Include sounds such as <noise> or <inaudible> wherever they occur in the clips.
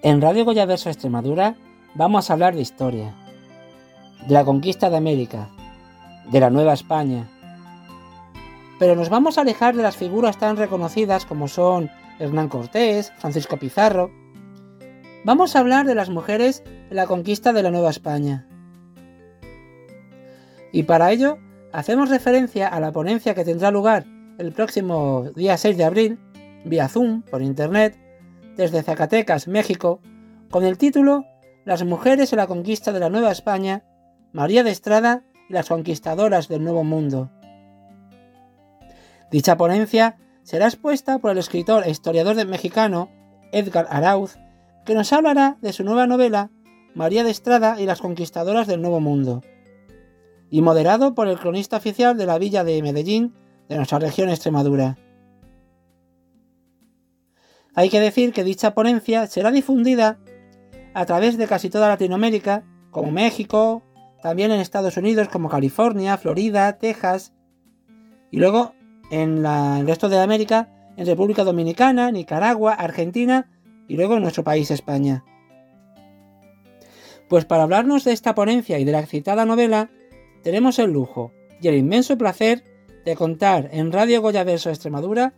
En Radio Goyaverso Extremadura vamos a hablar de historia, de la conquista de América, de la Nueva España. Pero nos vamos a alejar de las figuras tan reconocidas como son Hernán Cortés, Francisco Pizarro. Vamos a hablar de las mujeres en la conquista de la Nueva España. Y para ello hacemos referencia a la ponencia que tendrá lugar el próximo día 6 de abril, vía Zoom, por Internet, desde Zacatecas, México, con el título Las mujeres en la conquista de la Nueva España, María de Estrada y las conquistadoras del Nuevo Mundo. Dicha ponencia será expuesta por el escritor e historiador mexicano Edgar Arauz, que nos hablará de su nueva novela María de Estrada y las conquistadoras del Nuevo Mundo, y moderado por el cronista oficial de la villa de Medellín de nuestra región Extremadura. Hay que decir que dicha ponencia será difundida a través de casi toda Latinoamérica, como México, también en Estados Unidos como California, Florida, Texas, y luego en el resto de América, en República Dominicana, Nicaragua, Argentina y luego en nuestro país España. Pues para hablarnos de esta ponencia y de la citada novela, tenemos el lujo y el inmenso placer de contar en Radio Goyaverso Extremadura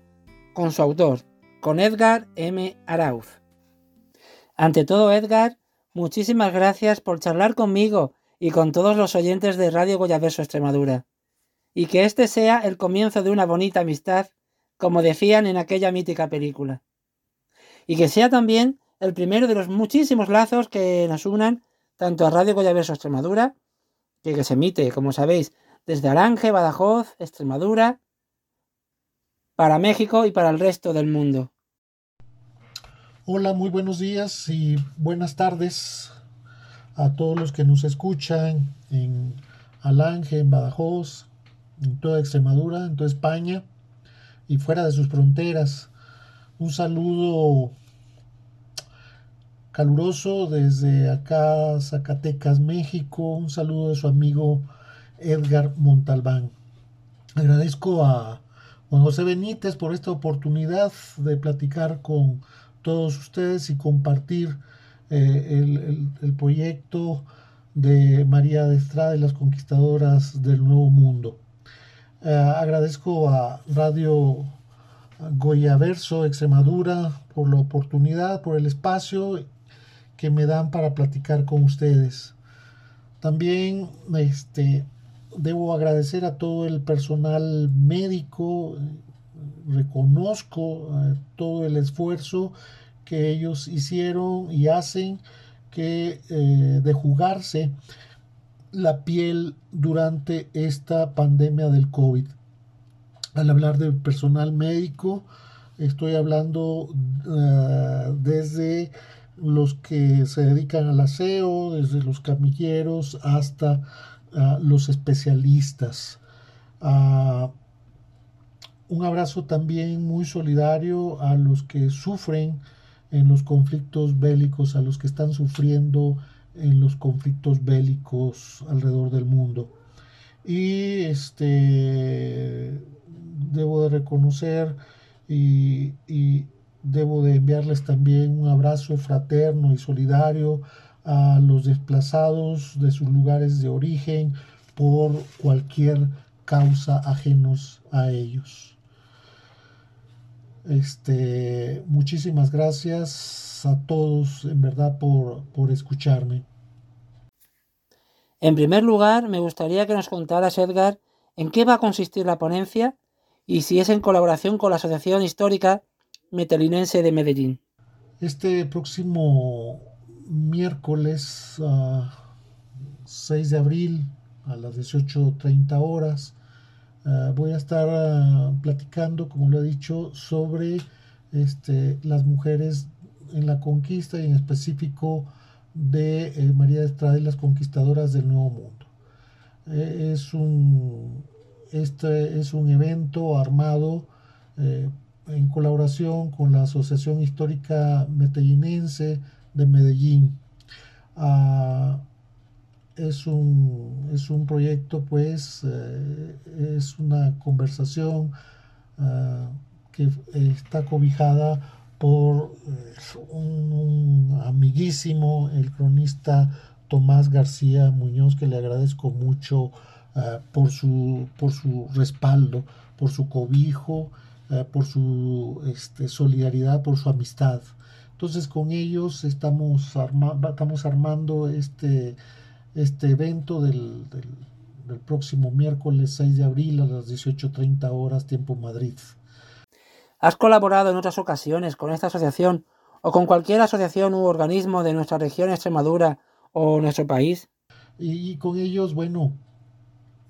con su autor, con Edgar M. Arauz. Ante todo, Edgar, muchísimas gracias por charlar conmigo y con todos los oyentes de Radio Goyaverso Extremadura. Y que este sea el comienzo de una bonita amistad, como decían en aquella mítica película. Y que sea también el primero de los muchísimos lazos que nos unan tanto a Radio Goyaverso Extremadura que, se emite, como sabéis, desde Aranje, Badajoz, Extremadura, para México y para el resto del mundo. Hola, muy buenos días y buenas tardes a todos los que nos escuchan en Alange, en Badajoz, en toda Extremadura, en toda España y fuera de sus fronteras. Un saludo caluroso desde acá, Zacatecas, México. Un saludo de su amigo Edgar Montalbán. Agradezco a Juan José Benítez por esta oportunidad de platicar con todos ustedes y compartir eh, el, proyecto de María de Estrada y las conquistadoras del Nuevo Mundo. Eh, agradezco a Radio Goyaverso Extremadura por la oportunidad, por el espacio que me dan para platicar con ustedes. También este, debo agradecer a todo el personal médico, reconozco eh, todo el esfuerzo que ellos hicieron y hacen que eh, de jugarse la piel durante esta pandemia del COVID. Al hablar del personal médico, estoy hablando eh, desde los que se dedican al aseo, desde los camilleros hasta ah, los especialistas. Ah, un abrazo también muy solidario a los que sufren en los conflictos bélicos, a los que están sufriendo en los conflictos bélicos alrededor del mundo. Y este debo de reconocer y debo de enviarles también un abrazo fraterno y solidario a los desplazados de sus lugares de origen por cualquier causa ajenos a ellos. Este, muchísimas gracias a todos en verdad por, por escucharme. En primer lugar, me gustaría que nos contaras, Edgar, en qué va a consistir la ponencia y si es en colaboración con la Asociación Histórica Metalinense de Medellín. Este próximo miércoles 6 de abril a las 18.30 horas ah, voy a estar ah, platicando, como lo he dicho, sobre este, las mujeres en la conquista y en específico de eh, María de Estrada y las conquistadoras del Nuevo Mundo. Eh, es, un, este es un evento armado eh, en colaboración con la Asociación Histórica Metellinense de Medellín. Ah, es, un, es un proyecto, pues, eh, es una conversación ah, que está cobijada por eh, un, amiguísimo, el cronista Tomás García Muñoz, que le agradezco mucho uh, por, su, por su respaldo, por su cobijo, por su este, solidaridad, por su amistad. Entonces con ellos estamos, arma estamos armando este, este evento del, del, del, próximo miércoles 6 de abril a las 18.30 horas, tiempo Madrid. ¿Has colaborado en otras ocasiones con esta asociación o con cualquier asociación u organismo de nuestra región Extremadura o nuestro país? Y, y con ellos, bueno,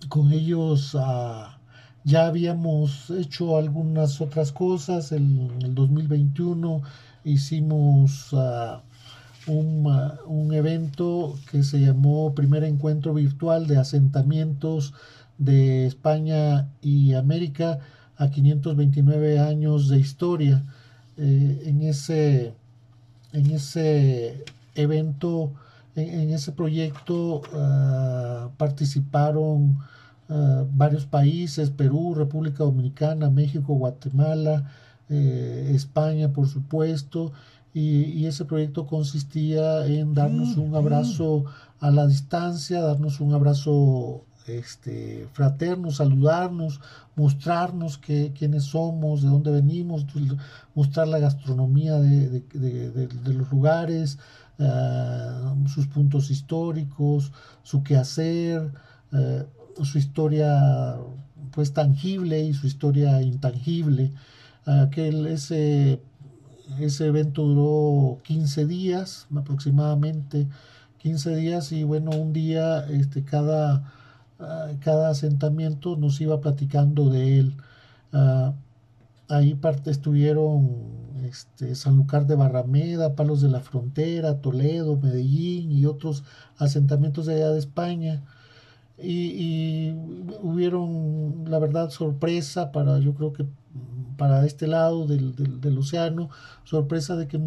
con ellos uh, ya habíamos hecho algunas otras cosas. En el 2021 hicimos uh, un, uh, un, evento que se llamó Primer Encuentro Virtual de Asentamientos de España y América a 529 años de historia. Eh, en, ese, en ese evento en, ese proyecto uh, participaron varios países, Perú, República Dominicana, México, Guatemala, eh, España, por supuesto, y, y, ese proyecto consistía en darnos un abrazo a la distancia, darnos un abrazo este, fraterno, saludarnos, mostrarnos que, quiénes somos, de dónde venimos, mostrar la gastronomía de, de, de, de los lugares, uh, sus puntos históricos, su quehacer, uh, su historia pues tangible y su historia intangible. Aquel, ese, ese evento duró 15 días aproximadamente, 15 días y bueno, un día este, cada, uh, cada asentamiento nos iba platicando de él. ahí parte, estuvieron este, Sanlúcar de Barrameda, Palos de la Frontera, Toledo, Medellín y otros asentamientos de allá de España. Y, y, hubieron, la verdad, sorpresa para, yo creo que para este lado del, del, del, océano, sorpresa de que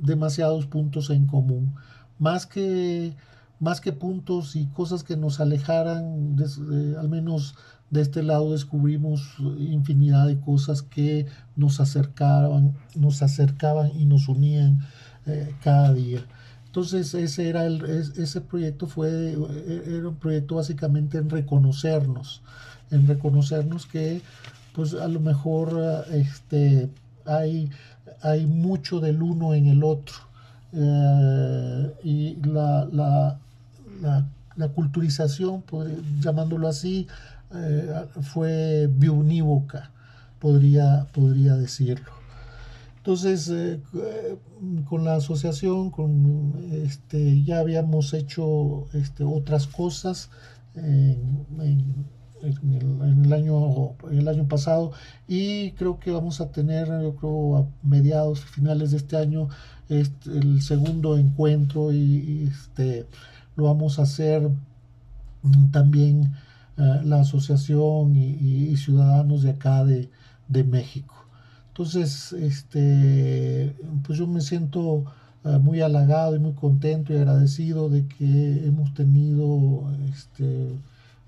demasiados puntos en común. Más que, más que puntos y cosas que nos alejaran, de, al menos de este lado descubrimos infinidad de cosas que nos acercaban, nos acercaban y nos unían eh, cada día. Entonces ese era el, ese proyecto fue era un proyecto básicamente en reconocernos, en reconocernos que pues a lo mejor este hay hay mucho del uno en el otro eh, y la, la, la, la culturización, llamándolo así, eh, fue biunívoca, podría, podría decirlo. Entonces, eh, con la asociación, con, este, ya habíamos hecho este, otras cosas en, en, el, en, el, año, pasado y creo que vamos a tener, yo creo, a mediados, finales de este año, este, el segundo encuentro y, este, lo vamos a hacer también eh, la asociación y, y, ciudadanos de acá de, de, México. Entonces, este, pues yo me siento uh, muy halagado y muy contento y agradecido de que hemos tenido este,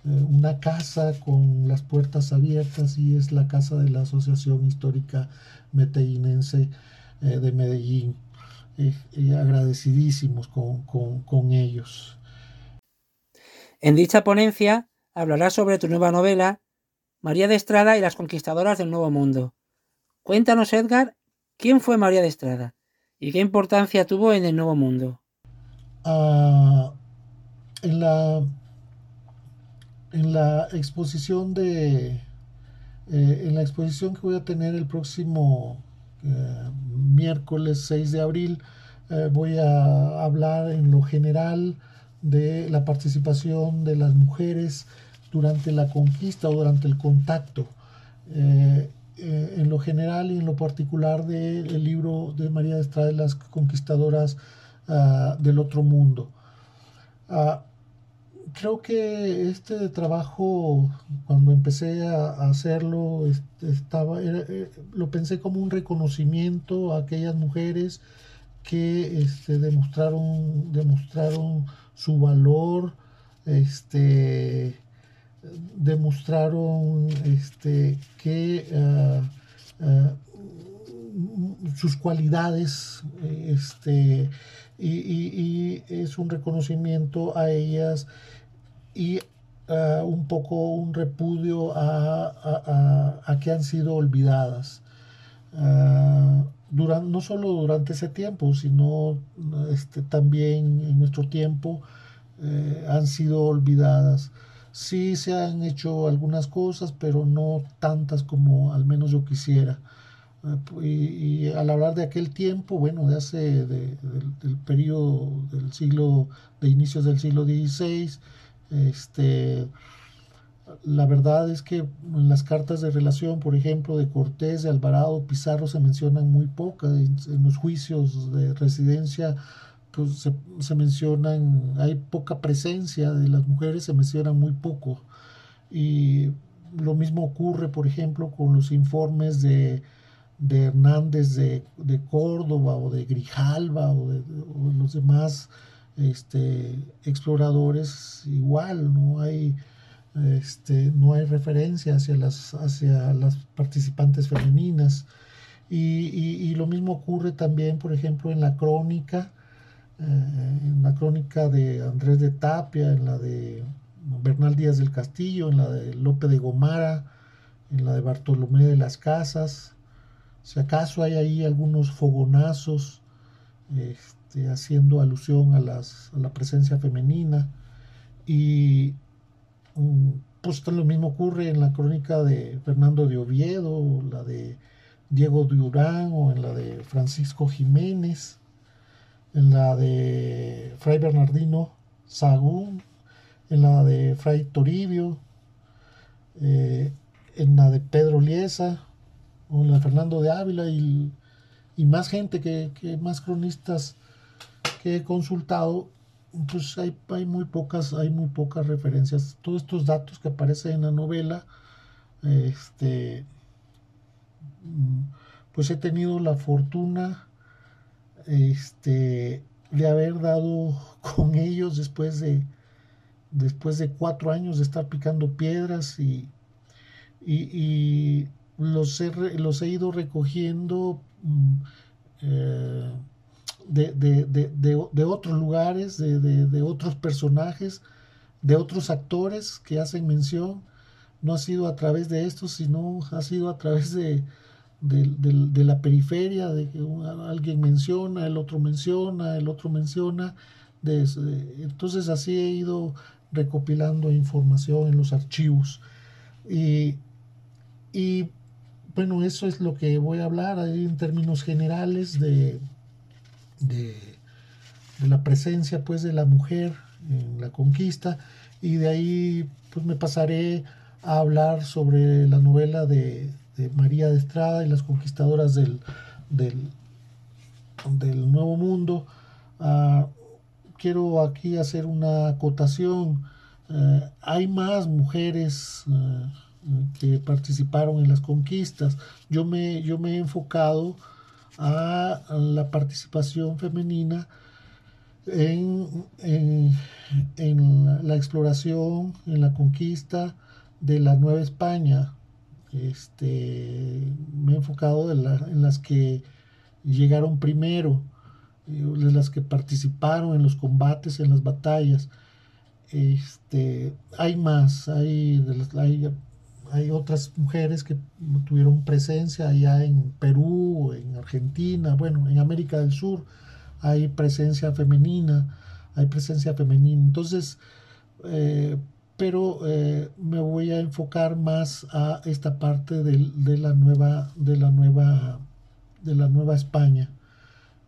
una casa con las puertas abiertas y es la casa de la Asociación Histórica Meteinense uh, de Medellín. agradecidísimos con, con, con ellos. En dicha ponencia hablará sobre tu nueva novela, María de Estrada y las conquistadoras del Nuevo Mundo. Cuéntanos, Edgar, quién fue María de Estrada y qué importancia tuvo en el Nuevo Mundo. Uh, en, la, en la exposición de eh, en la exposición que voy a tener el próximo eh, miércoles 6 de abril eh, voy a hablar en lo general de la participación de las mujeres durante la conquista o durante el contacto. En lo general y en lo particular del de libro de María de Estrada, Las Conquistadoras uh, del Otro Mundo. Uh, creo que este trabajo, cuando empecé a, hacerlo, estaba, eh, lo pensé como un reconocimiento a aquellas mujeres que este, demostraron, demostraron su valor, este, demostraron este, que uh, uh, sus cualidades este, y, es un reconocimiento a ellas y uh, un poco un repudio a, a, que han sido olvidadas. Uh, durante, no solo durante ese tiempo, sino este, también en nuestro tiempo eh, han sido olvidadas. Sí se han hecho algunas cosas, pero no tantas como al menos yo quisiera. Eh, y, al hablar de aquel tiempo, bueno, de hace del periodo del siglo, de inicios del siglo XVI, este, la verdad es que en las cartas de relación, por ejemplo, de Cortés, de Alvarado, Pizarro, se mencionan muy pocas. En, los juicios de residencia, pues se, mencionan, hay poca presencia de las mujeres, se mencionan muy poco. Y lo mismo ocurre, por ejemplo, con los informes de, de Hernández de, de, Córdoba o de Grijalva o de, los demás este, exploradores, igual, no hay este, no hay referencia hacia las, hacia las participantes femeninas. Y, lo mismo ocurre también, por ejemplo, en la crónica, eh, en la crónica de Andrés de Tapia, en la de Bernal Díaz del Castillo, en la de Lope de Gomara, en la de Bartolomé de las Casas. Si acaso hay ahí algunos fogonazos este, haciendo alusión a, las, a la presencia femenina. Y, Mm, pues lo mismo ocurre en la crónica de Fernando de Oviedo, la de Diego Durán o en la de Francisco Jiménez, en la de Fray Bernardino Sagún, en la de Fray Toribio, eh, en la de Pedro Liesa, o en la de Fernando de Ávila y, más gente que, que más cronistas que he consultado pues hay, muy pocas, hay muy pocas referencias. Todos estos datos que aparecen en la novela, este, pues he tenido la fortuna este, de haber dado <laughs> con ellos después de, después de cuatro años de estar picando piedras y, y, los, he, los he ido recogiendo. Mm, eh, de, de, de, de otros lugares, de, otros personajes, de otros actores que hacen mención. No ha sido a través de esto, sino ha sido a través de, la periferia, de que alguien menciona, el otro menciona, el otro menciona. entonces así he ido recopilando información en los archivos. Y, y bueno, eso es lo que voy a hablar en términos generales de, de, la presencia pues de la mujer en la conquista y de ahí pues me pasaré a hablar sobre la novela de, María de Estrada y las conquistadoras del, del, Nuevo Mundo. Ah, quiero aquí hacer una acotación. Eh, hay más mujeres eh, que participaron en las conquistas. Yo me, yo me he enfocado a la participación femenina en, la exploración, en la conquista de la Nueva España. Este, me he enfocado en, las que llegaron primero, de las que participaron en los combates, en las batallas. Este, hay más, hay, hay hay otras mujeres que tuvieron presencia allá en Perú, en Argentina, bueno, en América del Sur hay presencia femenina, hay presencia femenina. Entonces, eh, pero eh, me voy a enfocar más a esta parte de, la nueva, de la nueva, de la nueva España.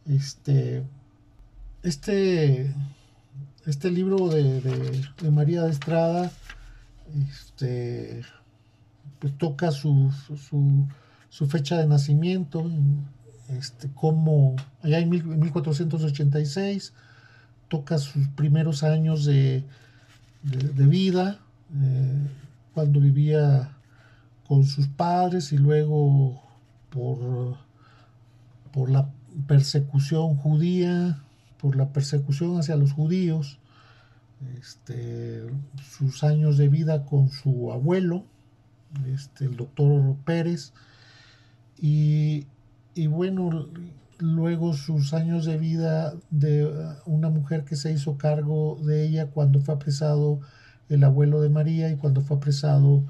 Este, este, este libro de, de María de Estrada, este, pues, toca su, su, fecha de nacimiento, este, como allá en 1486, toca sus primeros años de, vida, eh, cuando vivía con sus padres y luego por, por la persecución judía, por la persecución hacia los judíos, este, sus años de vida con su abuelo, este, el doctor Pérez, y, y bueno, luego sus años de vida de una mujer que se hizo cargo de ella cuando fue apresado el abuelo de María y cuando fue apresado,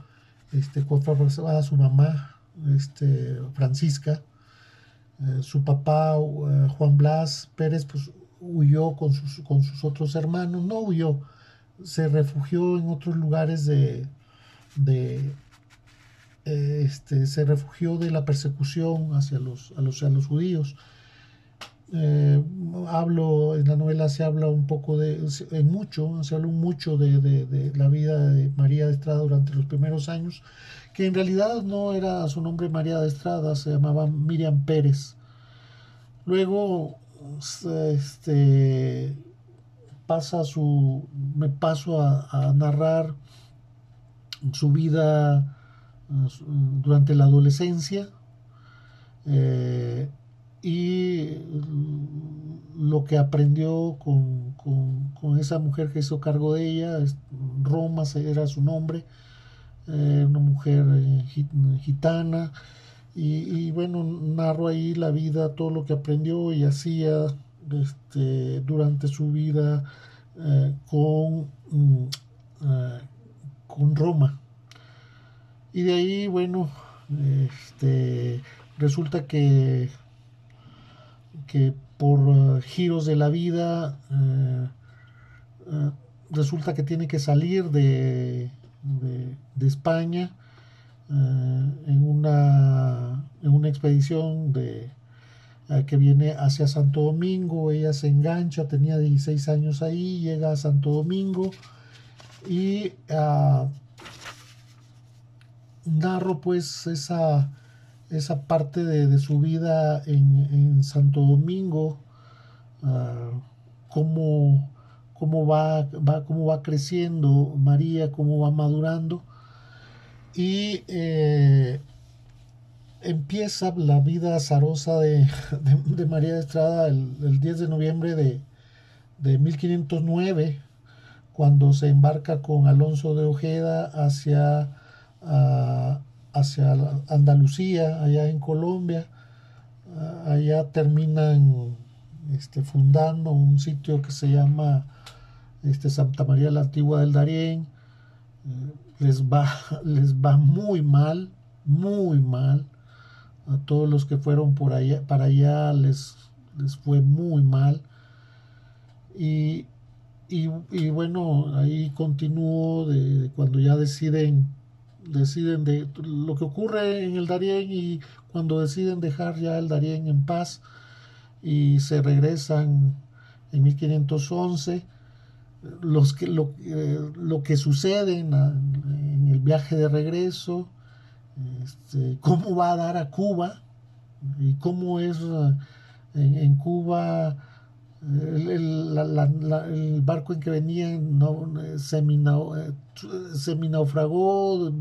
este, cuando fue apresada su mamá, este, Francisca, eh, su papá eh, Juan Blas Pérez, pues huyó con sus, con sus otros hermanos, no huyó, se refugió en otros lugares de, de este, se refugió de la persecución hacia los, los judíos. Eh, hablo, en la novela se habla un poco de, en mucho, se habla mucho de, de, la vida de María de Estrada durante los primeros años, que en realidad no era su nombre María de Estrada, se llamaba Miriam Pérez. Luego, este, pasa su, me paso a, narrar su vida durante la adolescencia eh, y lo que aprendió con, con, esa mujer que hizo cargo de ella, Roma era su nombre, eh, una mujer eh, gitana, y, bueno, narro ahí la vida, todo lo que aprendió y hacía este, durante su vida con, mm, con Roma. Y de ahí, bueno, este, resulta que, que por giros de la vida, eh, resulta que tiene que salir de, de España en, una, en una expedición de, eh, que viene hacia Santo Domingo, ella se engancha, tenía 16 años ahí, llega a Santo Domingo y uh, narro pues esa, esa parte de, su vida en, Santo Domingo, uh, cómo, cómo, va, va, cómo va creciendo María, cómo va madurando. Y eh, empieza la vida azarosa de, María de Estrada el, 10 de noviembre de, 1509, cuando se embarca con Alonso de Ojeda hacia, hacia Andalucía, allá en Colombia. allá terminan este, fundando un sitio que se llama este, Santa María la Antigua del Darién. les, va, <laughs> les va muy mal, muy mal a todos los que fueron por allá, para allá les, les fue muy mal. Y, y, bueno, ahí continúo de, cuando ya deciden, deciden de lo que ocurre en el Darién y cuando deciden dejar ya el Darién en paz y se regresan en 1511 los que, lo, eh, lo que sucede en, el viaje de regreso este, cómo va a dar a Cuba y cómo es eh, en, Cuba el, barco en que venían no, se, naufragó,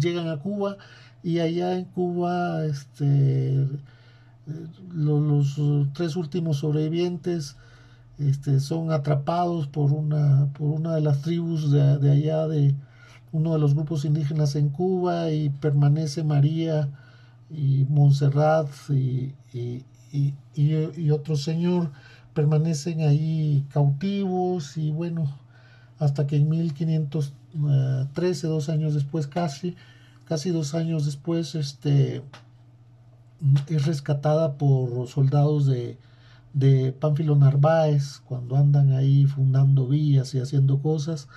llegan a Cuba y allá en Cuba este, los, tres últimos sobrevivientes este, son atrapados por una, por una de las tribus de allá de, uno de los grupos indígenas en Cuba y permanece María y Montserrat y, y, otro señor permanecen ahí cautivos y bueno, hasta que en 1513, dos años después casi, casi dos años después, este, es rescatada por soldados de, de Pánfilo Narváez cuando andan ahí fundando vías y haciendo cosas.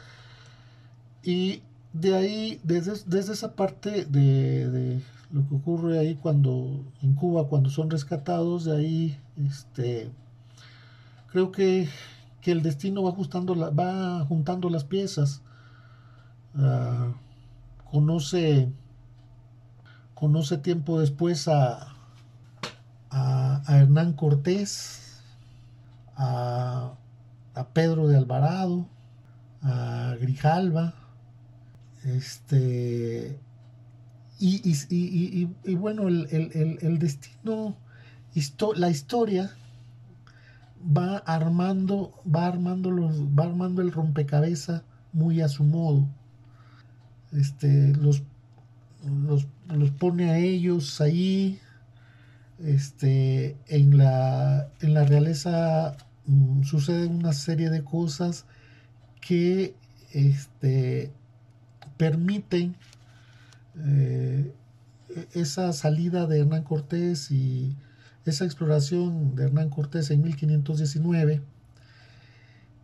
Y de ahí, desde, desde esa parte de, lo que ocurre ahí cuando en Cuba, cuando son rescatados, de ahí, este, creo que, el destino va ajustando, la, va juntando las piezas. Ah, conoce, conoce tiempo después a, a, Hernán Cortés, a, a Pedro de Alvarado, a Grijalva, este, y, bueno, el, destino, la historia va armando, va armando, los, va armando el rompecabezas muy a su modo. Este, los, los, pone a ellos ahí, Este, en, la, en la realeza mm, sucede una serie de cosas que este, permiten eh, esa salida de Hernán Cortés y esa exploración de Hernán Cortés en 1519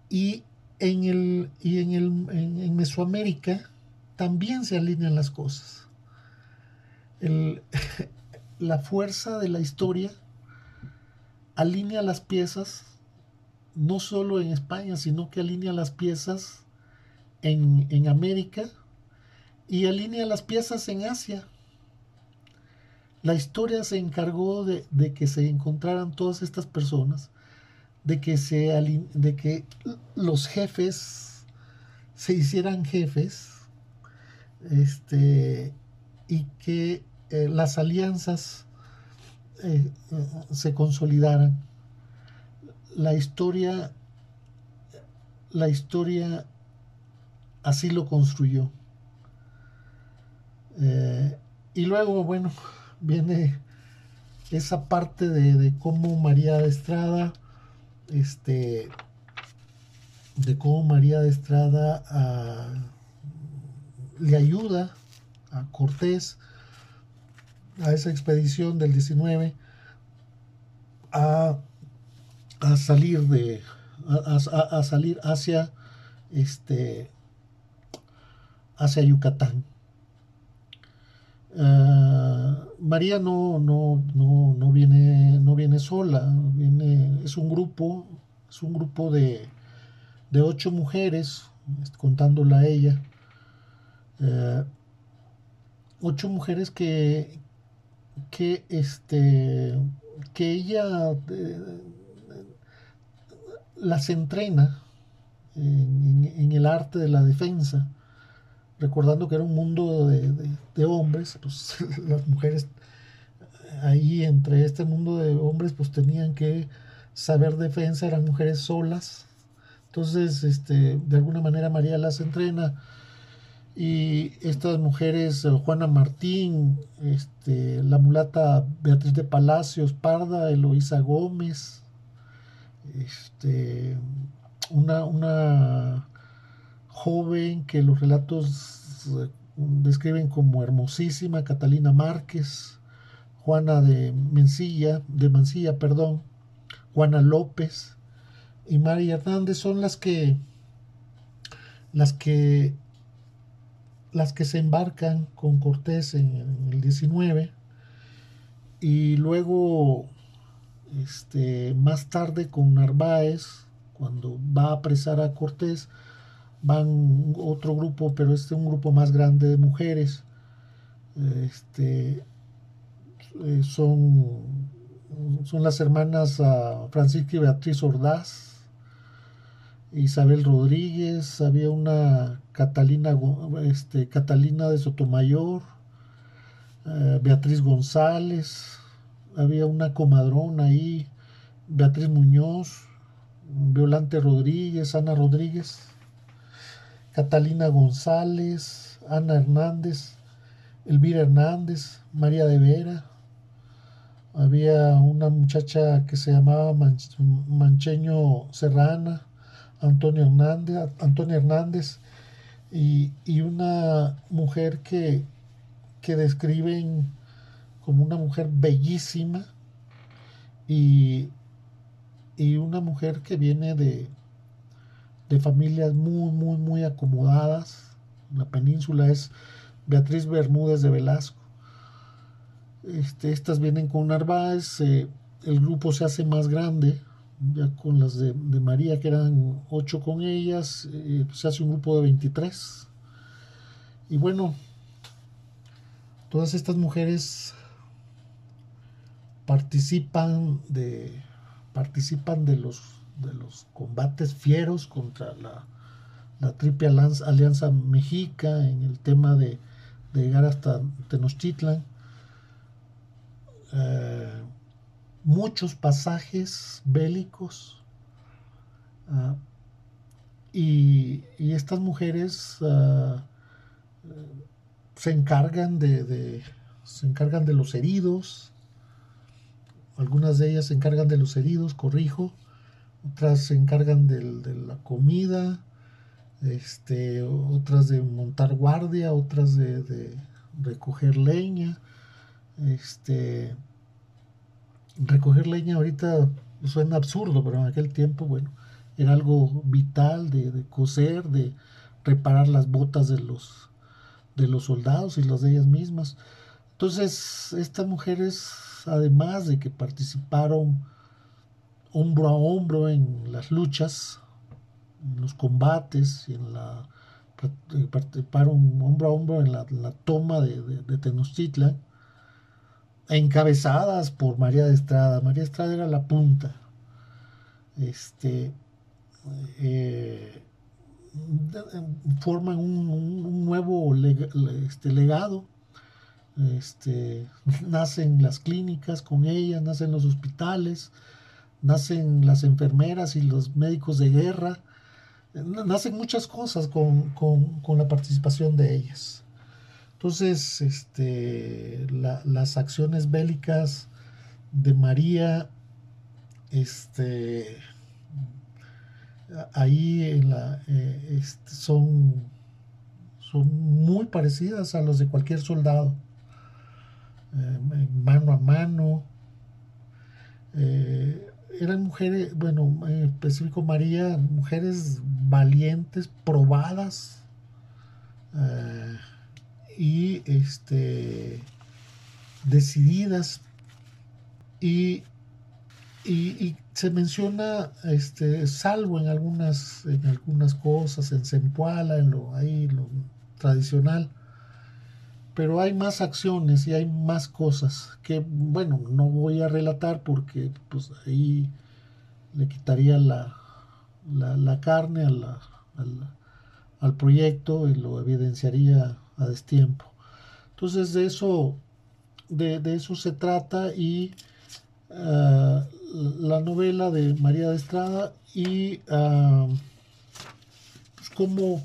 y en, el, y en, el, en, Mesoamérica también se alinean las cosas. <laughs> la fuerza de la historia alinea las piezas, no solo en España, sino que alinea las piezas en, en América y alinea las piezas en Asia. La historia se encargó de, que se encontraran todas estas personas, de que, se, de que los jefes se hicieran jefes este, y que eh, las alianzas eh, se consolidaran. La historia, la historia así lo construyó. Eh, y luego, bueno, viene esa parte de, cómo María de Estrada, este, de cómo María de Estrada ah, le ayuda a Cortés a esa expedición del 19 a, salir de a, salir hacia este hacia Yucatán ah, María no, no, no, no, viene, no viene sola, viene, es un grupo, es un grupo de, de ocho mujeres, contándola a ella, eh, ocho mujeres que, que, este, que ella eh, las entrena en, el arte de la defensa recordando que era un mundo de, hombres, pues <laughs> las mujeres ahí entre este mundo de hombres pues tenían que saber defensa, eran mujeres solas. Entonces, este, de alguna manera María las entrena y estas mujeres, Juana Martín, este, la mulata Beatriz de Palacios, Parda, Eloísa Gómez, este, una, una joven que los relatos eh, describen como hermosísima, Catalina Márquez, Juana de Mencilla, de Mancilla, perdón, Juana López y María Hernández son las que las que las que se embarcan con Cortés en, el 19 y luego este, más tarde con Narváez cuando va a apresar a Cortés van otro grupo, pero este es un grupo más grande de mujeres. Este, eh, son, son las hermanas uh, Francisca y Beatriz Ordaz, Isabel Rodríguez, había una Catalina, este, Catalina de Sotomayor, eh, Beatriz González, había una comadrona ahí, Beatriz Muñoz, Violante Rodríguez, Ana Rodríguez. Catalina González, Ana Hernández, Elvira Hernández, María de Vera. Había una muchacha que se llamaba Mancheño Serrana, Antonio Hernández, Antonio Hernández y, una mujer que, que describen como una mujer bellísima y, y una mujer que viene de, de familias muy, muy, muy acomodadas. La península es Beatriz Bermúdez de Velasco. Este, estas vienen con Narváez, eh, el grupo se hace más grande, ya con las de, María, que eran ocho con ellas, eh, se hace un grupo de 23. Y bueno, todas estas mujeres participan de, participan de los de los combates fieros contra la, la triple alianza, mexica en el tema de, llegar hasta Tenochtitlan. Eh, muchos pasajes bélicos ah, y, estas mujeres ah, se encargan de, se encargan de los heridos algunas de ellas se encargan de los heridos, corrijo, otras se encargan de la comida, este, otras de montar guardia, otras de, recoger leña. Este, recoger leña ahorita suena absurdo, pero en aquel tiempo, bueno, era algo vital de, de coser, de reparar las botas de los, de los soldados y las de ellas mismas. Entonces, estas mujeres, además de que participaron hombro a hombro en las luchas, en los combates y en la eh, participaron hombro a hombro en la, toma de, de, Tenochtitlan, encabezadas por María de Estrada. María Estrada era la punta. Este, eh, forman un, nuevo este, legado. Este, <laughs> nacen las clínicas con ellas, nacen los hospitales, nacen las enfermeras y los médicos de guerra, nacen muchas cosas con, la participación de ellas. Entonces, este, las acciones bélicas de María, este, ahí en la, eh, este, son, son muy parecidas a los de cualquier soldado, eh, mano a mano. Eh, eran mujeres, bueno, en específico María, mujeres valientes, probadas eh, y este, decididas. Y, y, se menciona, este, salvo en algunas, en algunas cosas, en Zempoala, en lo, ahí, lo tradicional, pero hay más acciones y hay más cosas que, bueno, no voy a relatar porque pues ahí le quitaría la, la, carne al, proyecto y lo evidenciaría a destiempo. Entonces de eso, de, eso se trata y ah, la novela de María de Estrada y uh, cómo,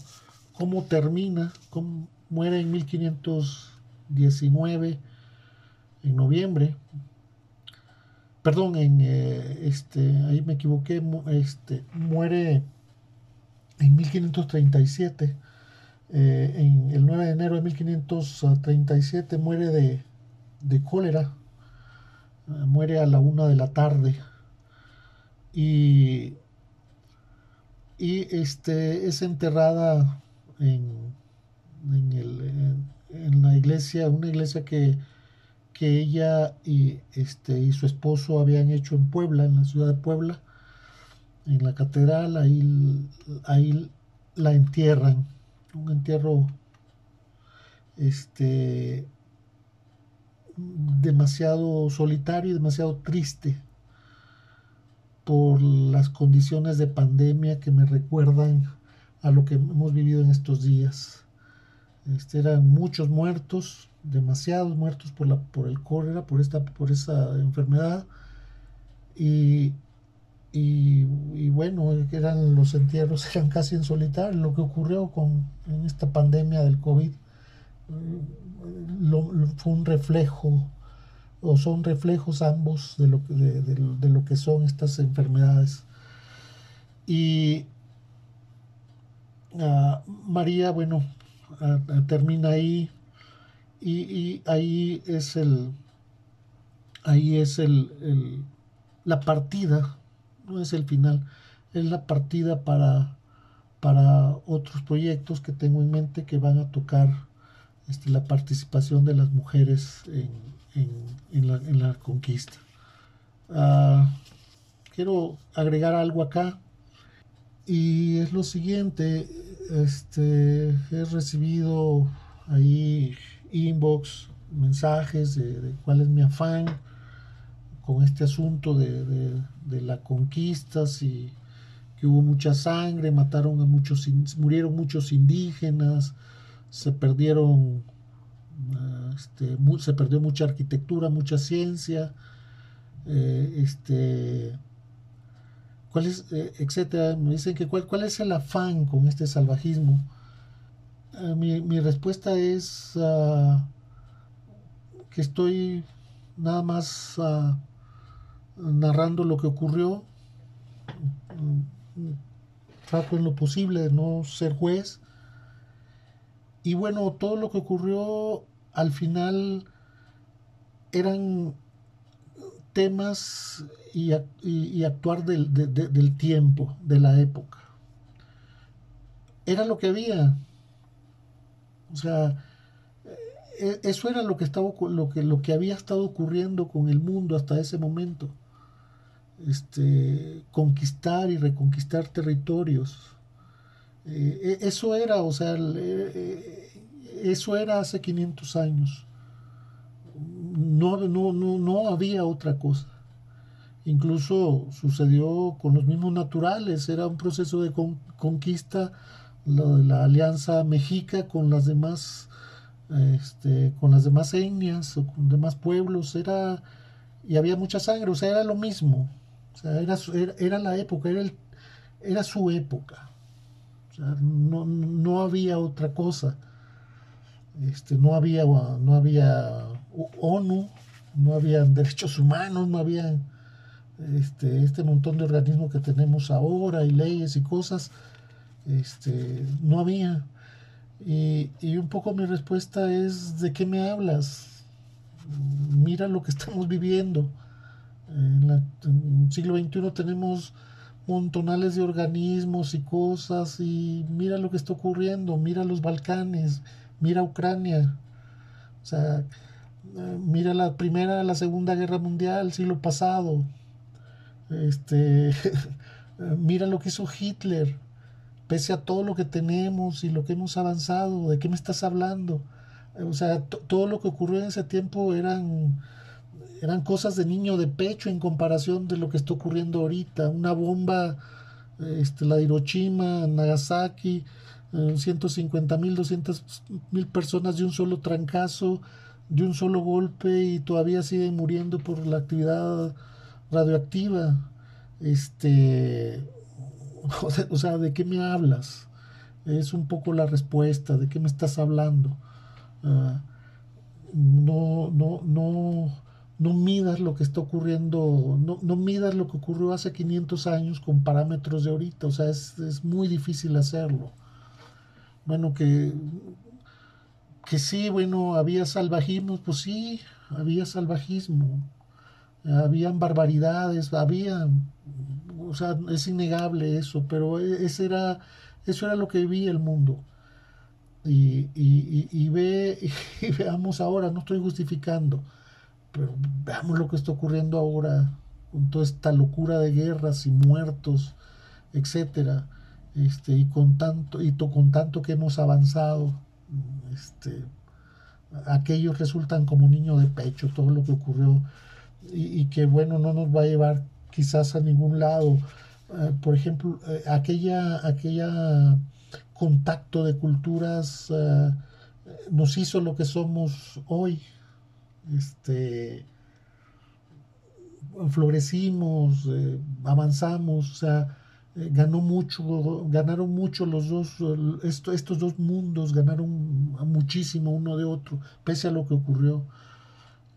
cómo termina, cómo, muere en 1519, en noviembre. Perdón, en eh, este, ahí me equivoqué, este, muere en 1537. Eh, en el 9 de enero de 1537 muere de, cólera, eh, muere a la una de la tarde y, y este, es enterrada en, en, el, en, la iglesia, una iglesia que, que ella y, este, y su esposo habían hecho en Puebla, en la ciudad de Puebla, en la catedral, ahí, ahí la entierran, un entierro este, demasiado solitario y demasiado triste por las condiciones de pandemia que me recuerdan a lo que hemos vivido en estos días. Este, eran muchos muertos, demasiados muertos por, la, por el cólera, por, esta, por esa enfermedad. Y, y, bueno, eran los entierros <laughs> eran casi en solitario. Lo que ocurrió con en esta pandemia del COVID fue un reflejo, o son reflejos ambos de lo, de, de lo que son estas enfermedades. Y ah, María, bueno, termina ahí y, ahí es el ahí es el, la partida no es el final es la partida para para otros proyectos que tengo en mente que van a tocar este, la participación de las mujeres en, la, conquista. Ah, quiero agregar algo acá y es lo siguiente este, he recibido ahí inbox, mensajes de, cuál es mi afán con este asunto de, la conquista, si que hubo mucha sangre, mataron a muchos, murieron muchos indígenas, se perdieron, este, se perdió mucha arquitectura, mucha ciencia, eh, este, ¿Cuál es, eh, etcétera? Me dicen que cuál, es el afán con este salvajismo. Eh, mi, respuesta es ah, que estoy nada más ah, narrando lo que ocurrió. Trato en lo posible de no ser juez. Y bueno, todo lo que ocurrió al final eran temas y, actuar del, tiempo, de la época. Era lo que había. O sea, e, eso era lo que, estaba, lo, que, lo que había estado ocurriendo con el mundo hasta ese momento. Este, conquistar y reconquistar territorios. Eh, e, eso era, o sea, eh, eso era hace 500 años. No, no, no, no había otra cosa. Incluso sucedió con los mismos naturales, era un proceso de conquista, de la alianza mexica con las demás este, con las demás etnias o con demás pueblos, era, y había mucha sangre, o sea, era lo mismo, o sea, era, era, la época, era, el, era su época, o sea, no, no había otra cosa, este, no había, no había ONU, no había derechos humanos, no había este, este montón de organismos que tenemos ahora y leyes y cosas, este, no había. Y, un poco mi respuesta es, ¿de qué me hablas? Mira lo que estamos viviendo. En, el siglo XXI tenemos montonales de organismos y cosas y mira lo que está ocurriendo, mira los Balcanes, mira Ucrania, o sea, mira la primera, la segunda guerra mundial, siglo pasado, este, <laughs> mira lo que hizo Hitler, pese a todo lo que tenemos y lo que hemos avanzado, ¿de qué me estás hablando? O sea, todo lo que ocurrió en ese tiempo eran, eran cosas de niño de pecho en comparación de lo que está ocurriendo ahorita. Una bomba, este, la de Hiroshima, Nagasaki, 150 eh, mil, 200 mil personas de un solo trancazo, de un solo golpe y todavía siguen muriendo por la actividad radioactiva. Este, <laughs> o sea, ¿de qué me hablas? Es un poco la respuesta, ¿de qué me estás hablando? Ah, no, no, no, no midas lo que está ocurriendo, no, no, midas lo que ocurrió hace 500 años con parámetros de ahorita, o sea, es, es muy difícil hacerlo. Bueno, que, que sí, bueno, había salvajismo, pues sí, había salvajismo, habían barbaridades, había o sea, es innegable eso, pero e, ese era, eso era lo que vivía el mundo. Y, y, ve, <laughs> y veamos ahora, no estoy justificando, pero veamos lo que está ocurriendo ahora con toda esta locura de guerras y muertos, etcétera, este, y con tanto, y con tanto que hemos avanzado, este, aquellos resultan como niño de pecho, todo lo que ocurrió, y, que bueno, no nos va a llevar quizás a ningún lado. Eh, por ejemplo, eh, aquella, aquella contacto de culturas eh, nos hizo lo que somos hoy. Este, florecimos, avanzamos, o sea, ganó mucho, ganaron mucho los dos, estos dos mundos ganaron muchísimo uno de otro, pese a lo que ocurrió.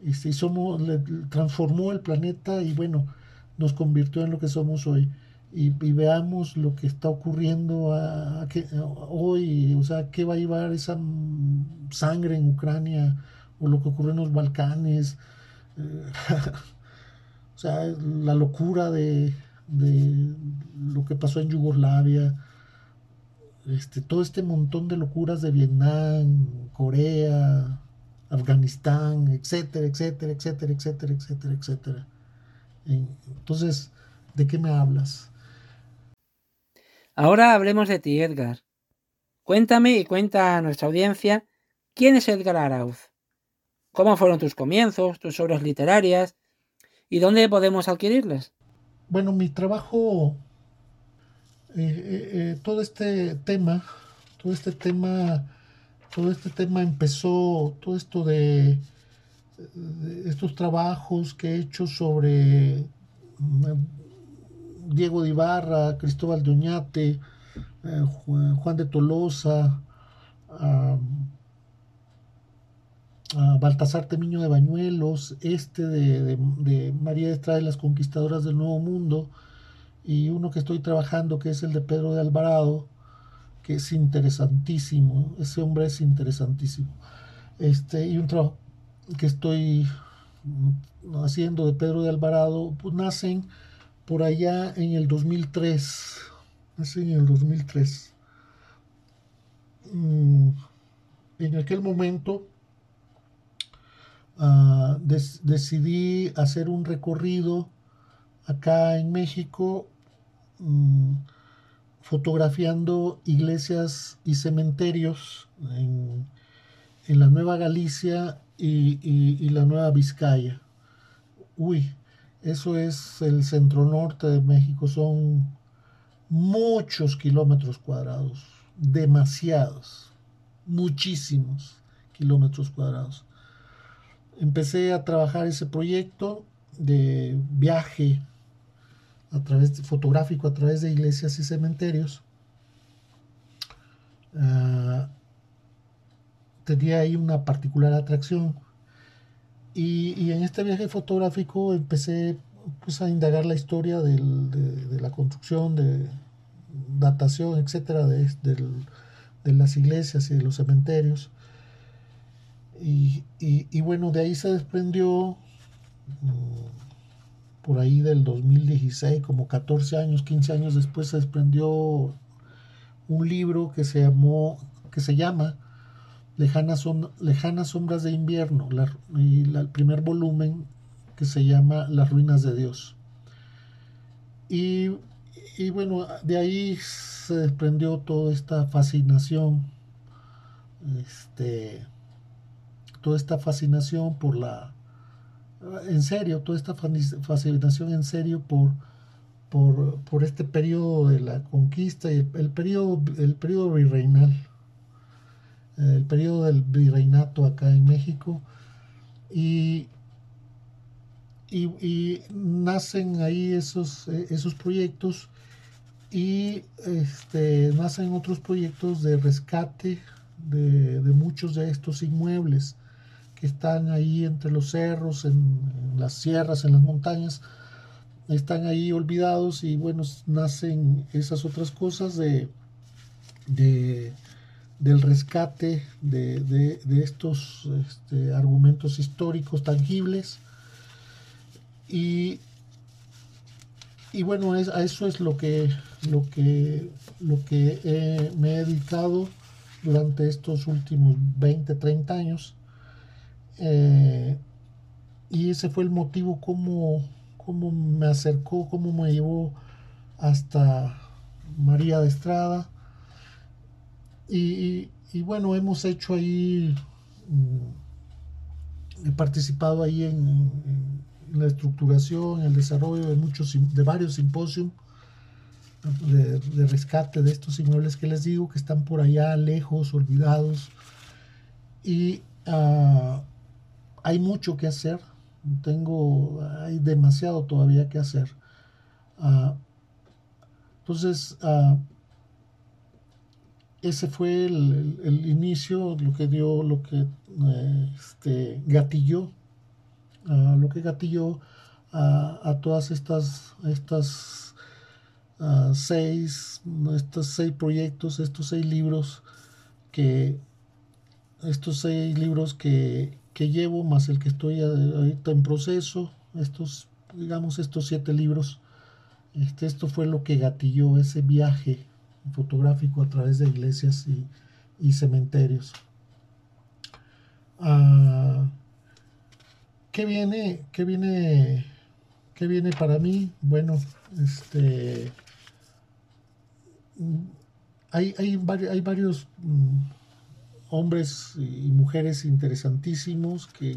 Este, y somos, transformó el planeta y bueno, nos convirtió en lo que somos hoy. Y, veamos lo que está ocurriendo hoy, o sea, qué va a llevar esa sangre en Ucrania o lo que ocurre en los Balcanes, eh, <laughs> o sea, la locura de, de, lo que pasó en Yugoslavia, este, todo este montón de locuras de Vietnam, Corea, Afganistán, etcétera, etcétera, etcétera, etcétera, etcétera, etcétera. Entonces, ¿de qué me hablas? Ahora hablemos de ti, Edgar. Cuéntame y cuenta a nuestra audiencia quién es Edgar Arauz, cómo fueron tus comienzos, tus obras literarias y dónde podemos adquirirlas. Bueno, mi trabajo, eh, eh, eh, todo este tema, todo este tema, todo este tema empezó, todo esto de estos trabajos que he hecho sobre mm, Diego de Ibarra, Cristóbal de Oñate, eh, Juan de Tolosa, Baltasar Temiño de Bañuelos, este de, María de Estrada de las Conquistadoras del Nuevo Mundo, y uno que estoy trabajando que es el de Pedro de Alvarado, que es interesantísimo, ese hombre es interesantísimo. Este, y un trabajo que estoy haciendo de Pedro de Alvarado, pues nacen por allá en el 2003, nacen en el 2003. Mm, en aquel momento ah, decidí hacer un recorrido acá en México mm, fotografiando iglesias y cementerios en, la Nueva Galicia y, la Nueva Vizcaya. Uy, eso es el centro norte de México, son muchos kilómetros cuadrados, demasiados, muchísimos kilómetros cuadrados. Empecé a trabajar ese proyecto de viaje a través fotográfico a través de iglesias y cementerios. Ah, tenía ahí una particular atracción. Y, en este viaje fotográfico empecé pues, a indagar la historia de, la construcción, de datación, etcétera, de, las iglesias y de los cementerios. Y, y, bueno, de ahí se desprendió mm, por ahí del 2016, como 14 años, 15 años después, se desprendió un libro que se llamó, que se llama Lejanas, Sombras de Invierno, y el primer volumen que se llama Las Ruinas de Dios. Y, y bueno, de ahí se desprendió toda esta fascinación, este, toda esta fascinación por la en serio, toda esta fascinación en serio por, por, este periodo de la conquista y el, periodo, el periodo virreinal, el periodo del virreinato acá en México. Y, y, nacen ahí esos, esos proyectos y este, nacen otros proyectos de rescate de, de muchos de estos inmuebles que están ahí entre los cerros, en, las sierras, en las montañas, están ahí olvidados y bueno, nacen esas otras cosas de, del rescate de, estos este, argumentos históricos tangibles. Y, y bueno, es, a eso es lo que, lo que, lo que me he dedicado durante estos últimos 20, 30 años eh, y ese fue el motivo como, como me acercó, cómo me llevó hasta María de Estrada. Y, bueno, hemos hecho ahí, mm, he participado ahí en, la estructuración, el desarrollo de muchos, de varios simposios de, rescate de estos inmuebles que les digo, que están por allá lejos, olvidados. Y uh, hay mucho que hacer, tengo, hay demasiado todavía que hacer. Ah, entonces, ah, ese fue el, inicio, lo que dio, lo que eh, este, gatilló, ah, lo que gatilló a todas estas, estas seis, estos seis proyectos, estos seis libros que, estos seis libros que, que llevo, más el que estoy ahorita en proceso, estos, digamos, estos siete libros, este, esto fue lo que gatilló ese viaje fotográfico a través de iglesias y, cementerios. Ah, ¿Qué viene? ¿Qué viene? ¿Qué viene para mí? Bueno, este hay, hay, hay varios mm, hombres y mujeres interesantísimos que,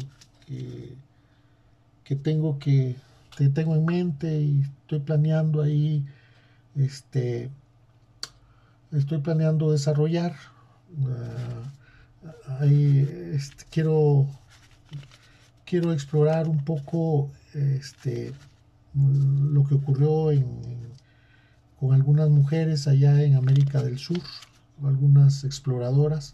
que, tengo que, tengo en mente y estoy planeando ahí este estoy planeando desarrollar ah, ahí, este, quiero quiero explorar un poco este lo que ocurrió con algunas mujeres allá en América del Sur algunas exploradoras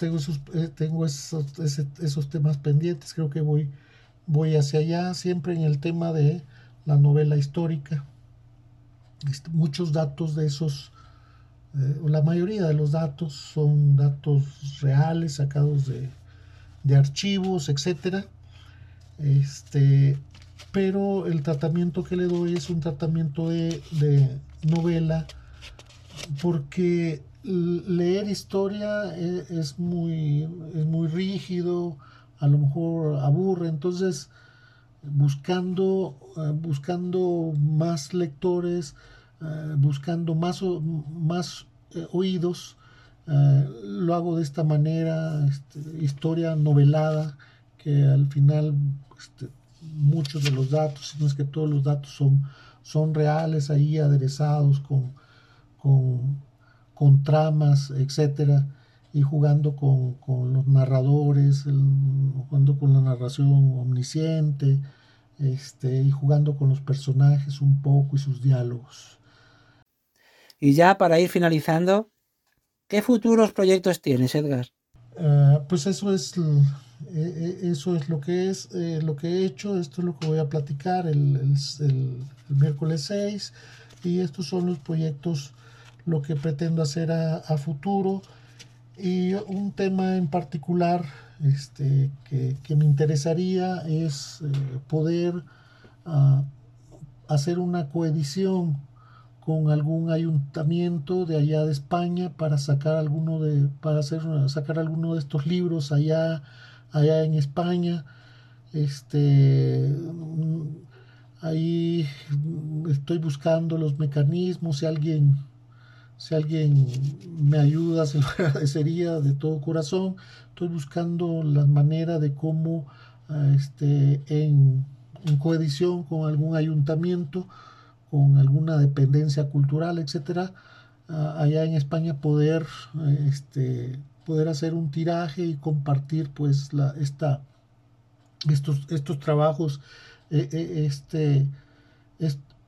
tengo, esos, eh, tengo esos, esos, temas pendientes, creo que voy, voy hacia allá, siempre en el tema de la novela histórica. Este, muchos datos de esos, eh, la mayoría de los datos son datos reales, sacados de, de archivos, etcétera. Este, pero el tratamiento que le doy es un tratamiento de, de novela porque leer historia e, es, muy, es muy rígido, a lo mejor aburre, entonces buscando, eh, buscando más lectores, eh, buscando más, más eh, oídos, lo hago de esta manera, este, historia novelada, que al final este, muchos de los datos, si no es que todos los datos son, son reales ahí aderezados con, con, tramas, etcétera, y jugando con, los narradores, jugando con la narración omnisciente, este, y jugando con los personajes un poco y sus diálogos. Y ya para ir finalizando, ¿qué futuros proyectos tienes, Edgar? Ah, pues eso es eh, eh, eso es lo que es eh, lo que he hecho, esto es lo que voy a platicar el, miércoles 6 y estos son los proyectos, lo que pretendo hacer a, futuro y un tema en particular este, que, me interesaría es poder ah, hacer una coedición con algún ayuntamiento de allá de España para sacar alguno de para hacer sacar alguno de estos libros allá allá en España. Este, ahí estoy buscando los mecanismos, si alguien, si alguien me ayuda, <laughs> se lo agradecería de todo corazón. Estoy buscando la manera de cómo este, en, en coedición con algún ayuntamiento, con alguna dependencia cultural, etcétera, allá en España poder este, poder hacer un tiraje y compartir pues la, esta, estos, estos trabajos, eh, eh, este,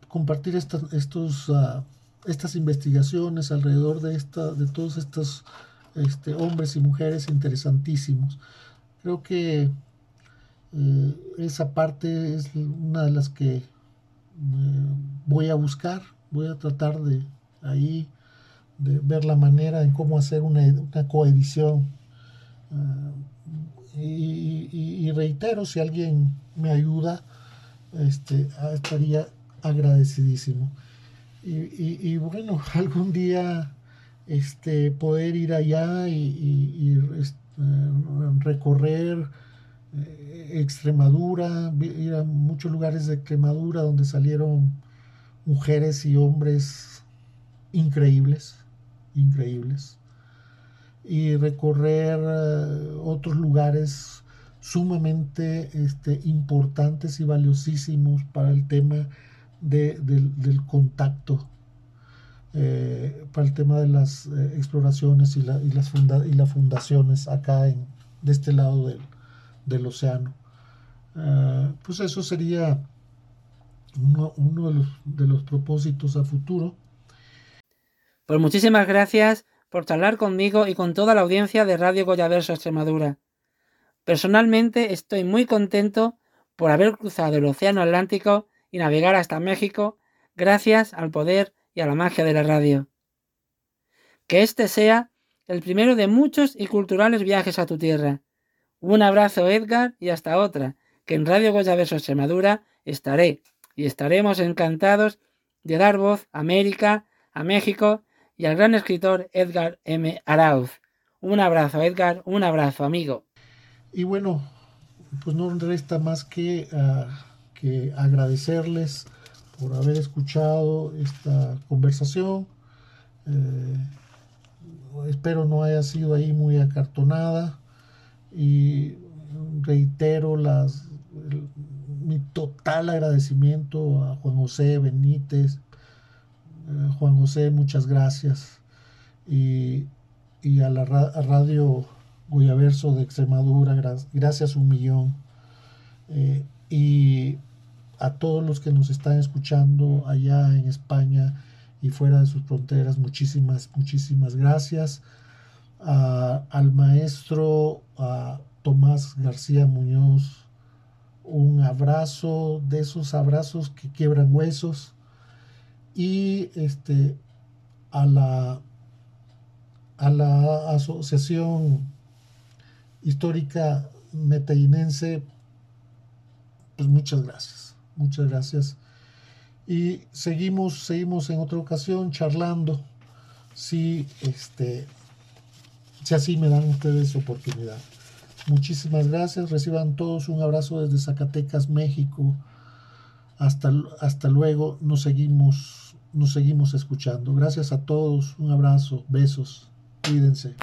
compartir estos, ah, estas investigaciones alrededor de, esta, de todos estos este, hombres y mujeres interesantísimos. Creo que eh, esa parte es una de las que voy a buscar, voy a tratar de ahí de ver la manera en cómo hacer una, coedición. Ah, y, reitero, si alguien me ayuda, este, ah, estaría agradecidísimo. Y, bueno, <laughs> algún día este, poder ir allá y, este, recorrer eh, Extremadura, ir a muchos lugares de Extremadura donde salieron mujeres y hombres increíbles increíbles. Y recorrer eh, otros lugares sumamente este, importantes y valiosísimos para el tema del contacto, eh, para el tema de las eh, exploraciones y, las y las fundaciones acá en, de este lado del, océano. pues eso sería uno, uno de, los, de los propósitos a futuro pues muchísimas gracias por charlar conmigo y con toda la audiencia de Radio Goyaverso Extremadura. Personalmente estoy muy contento por haber cruzado el Océano Atlántico y navegar hasta México gracias al poder y a la magia de la radio. Que este sea el primero de muchos y culturales viajes a tu tierra. Un abrazo Edgar y hasta otra, que en Radio Goyaverso Extremadura estaré y estaremos encantados de dar voz a América, a México y al gran escritor Edgar M. Arauz. Un abrazo, Edgar, un abrazo, amigo. Y bueno, pues no resta más que, ah, agradecerles por haber escuchado esta conversación. Eh, espero no haya sido ahí muy acartonada y reitero las, mi total agradecimiento a Juan José Benítez, eh, Juan José, muchas gracias. Y, a la radio Guyaverso de Extremadura, gracias un millón. Eh, y a todos los que nos están escuchando allá en España y fuera de sus fronteras, muchísimas, muchísimas gracias. al maestro a Tomás García Muñoz, un abrazo de esos abrazos que quiebran huesos y este a la a la asociación histórica meteinense pues muchas gracias muchas gracias. Y seguimos seguimos en otra ocasión charlando. Si este si así me dan ustedes oportunidad. Muchísimas gracias. Reciban todos un abrazo desde Zacatecas México. Hasta, hasta luego. Nos seguimos nos seguimos escuchando. Gracias a todos. Un abrazo. Besos. Cuídense